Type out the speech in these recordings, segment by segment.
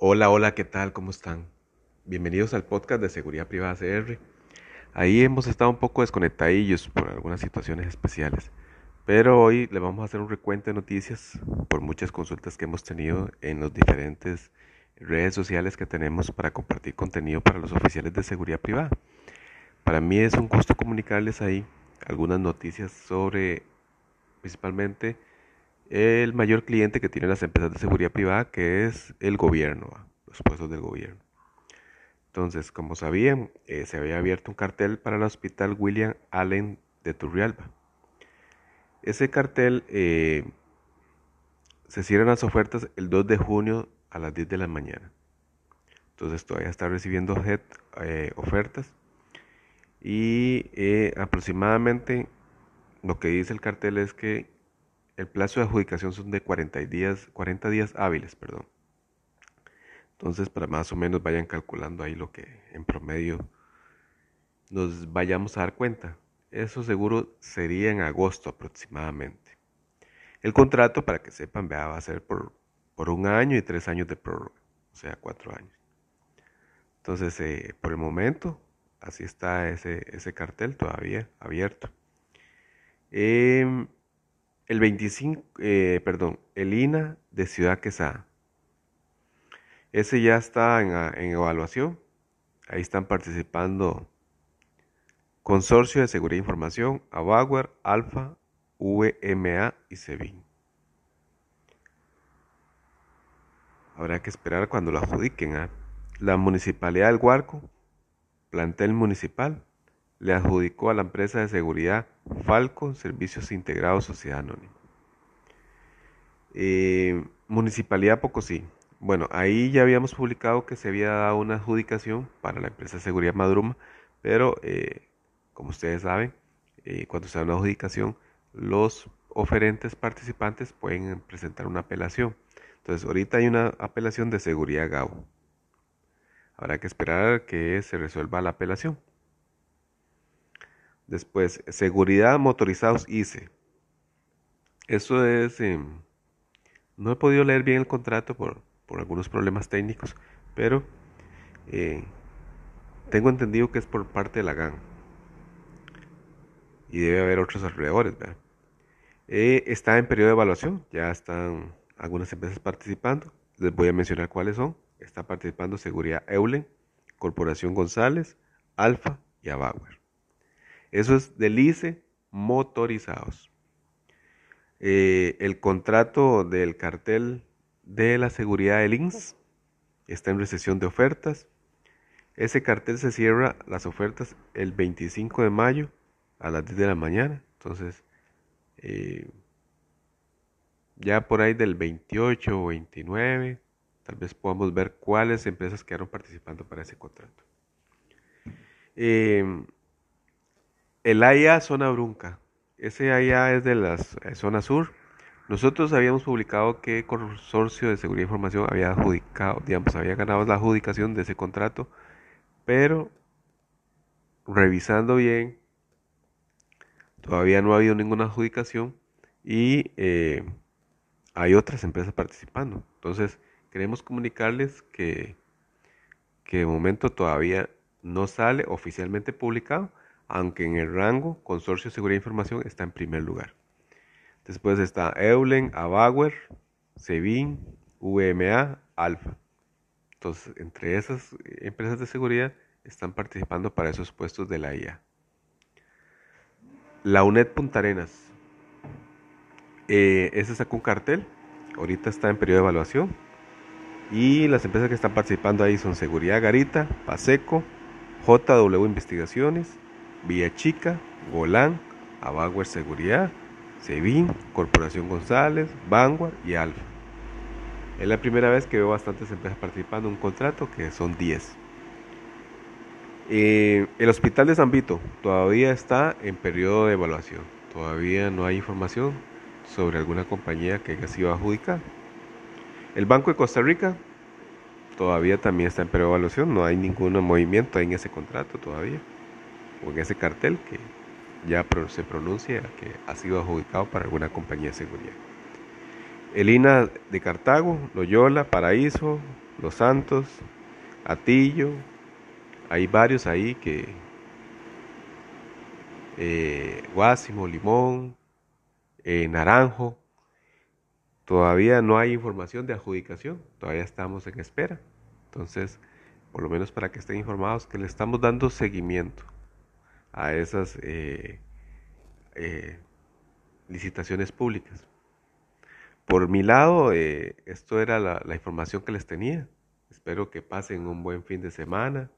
Hola, hola, ¿qué tal? ¿Cómo están? Bienvenidos al podcast de Seguridad Privada CR. Ahí hemos estado un poco desconectadillos por algunas situaciones especiales, pero hoy le vamos a hacer un recuento de noticias por muchas consultas que hemos tenido en las diferentes redes sociales que tenemos para compartir contenido para los oficiales de seguridad privada. Para mí es un gusto comunicarles ahí algunas noticias sobre principalmente el mayor cliente que tienen las empresas de seguridad privada, que es el gobierno, los puestos del gobierno. Entonces, como sabían, eh, se había abierto un cartel para el hospital William Allen de Turrialba. Ese cartel eh, se cierran las ofertas el 2 de junio a las 10 de la mañana. Entonces todavía está recibiendo eh, ofertas y aproximadamente lo que dice el cartel es que el plazo de adjudicación son de 40 días, 40 días hábiles, perdón. Entonces, para más o menos vayan calculando ahí lo que en promedio nos vayamos a dar cuenta. Eso seguro sería en agosto aproximadamente. El contrato, para que sepan, va a ser por, por un año y tres años de prórroga, o sea, cuatro años. Entonces, eh, por el momento, así está ese, ese cartel todavía abierto. Eh, el 25, eh, perdón, el INA de Ciudad Quesada. Ese ya está en, evaluación. Ahí están participando Consorcio de Seguridad e Información, Abauer, Alfa, VMA y SEBIN. Habrá que esperar cuando lo adjudiquen. a ¿ah? La Municipalidad del Huarco, plantel municipal, le adjudicó a la empresa de seguridad Falco Servicios Integrados Sociedad Anónima. Eh, Municipalidad Pocosí. Bueno, ahí ya habíamos publicado que se había dado una adjudicación para la empresa de seguridad Madruma, pero eh, como ustedes saben, eh, cuando se da una adjudicación, los oferentes participantes pueden presentar una apelación. Entonces, ahorita hay una apelación de seguridad GAU. Habrá que esperar que se resuelva la apelación. Después, seguridad motorizados ICE. Eso es... Em, no he podido leer bien el contrato por, algunos problemas técnicos, pero eh, tengo entendido que es por parte de la GAN. Y debe haber otros alrededores. Eh, está en periodo de evaluación, ya están algunas empresas participando. Les voy a mencionar cuáles son. Está participando Seguridad Eulen, Corporación González, Alfa y Abauer. Eso es del ICE motorizados. Eh, el contrato del cartel de la seguridad del INS está en recesión de ofertas. Ese cartel se cierra las ofertas el 25 de mayo a las 10 de la mañana. Entonces, eh, ya por ahí del 28 o 29, tal vez podamos ver cuáles empresas quedaron participando para ese contrato. Eh, el AIA Zona Brunca. Ese AIA es de la eh, zona sur. Nosotros habíamos publicado que Consorcio de Seguridad e Información había adjudicado, digamos, había ganado la adjudicación de ese contrato, pero revisando bien, todavía no ha habido ninguna adjudicación y eh, hay otras empresas participando. Entonces, queremos comunicarles que, que de momento todavía no sale oficialmente publicado, aunque en el rango Consorcio de Seguridad e Información está en primer lugar. Después está Eulen, Abauer, Sebin, VMA, Alfa. Entonces, entre esas empresas de seguridad están participando para esos puestos de la IA. La UNED Punta Arenas. Eh, ese sacó un cartel. Ahorita está en periodo de evaluación. Y las empresas que están participando ahí son Seguridad Garita, Paseco, JW Investigaciones, Villa Chica, Golán, Abauer Seguridad, Sevin, Corporación González, Vanguard y Alfa. Es la primera vez que veo bastantes empresas participando en un contrato, que son 10. Eh, el Hospital de San Vito todavía está en periodo de evaluación. Todavía no hay información sobre alguna compañía que haya sido adjudicada. El Banco de Costa Rica todavía también está en periodo de evaluación. No hay ningún movimiento en ese contrato todavía o en ese cartel que ya se pronuncia que ha sido adjudicado para alguna compañía de seguridad. Elina de Cartago, Loyola, Paraíso, Los Santos, Atillo. Hay varios ahí que... Eh, Guásimo, Limón, eh, Naranjo. Todavía no hay información de adjudicación, todavía estamos en espera. Entonces, por lo menos para que estén informados que le estamos dando seguimiento a esas eh, eh, licitaciones públicas. Por mi lado, eh, esto era la, la información que les tenía. Espero que pasen un buen fin de semana,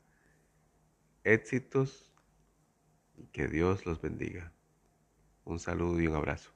éxitos y que Dios los bendiga. Un saludo y un abrazo.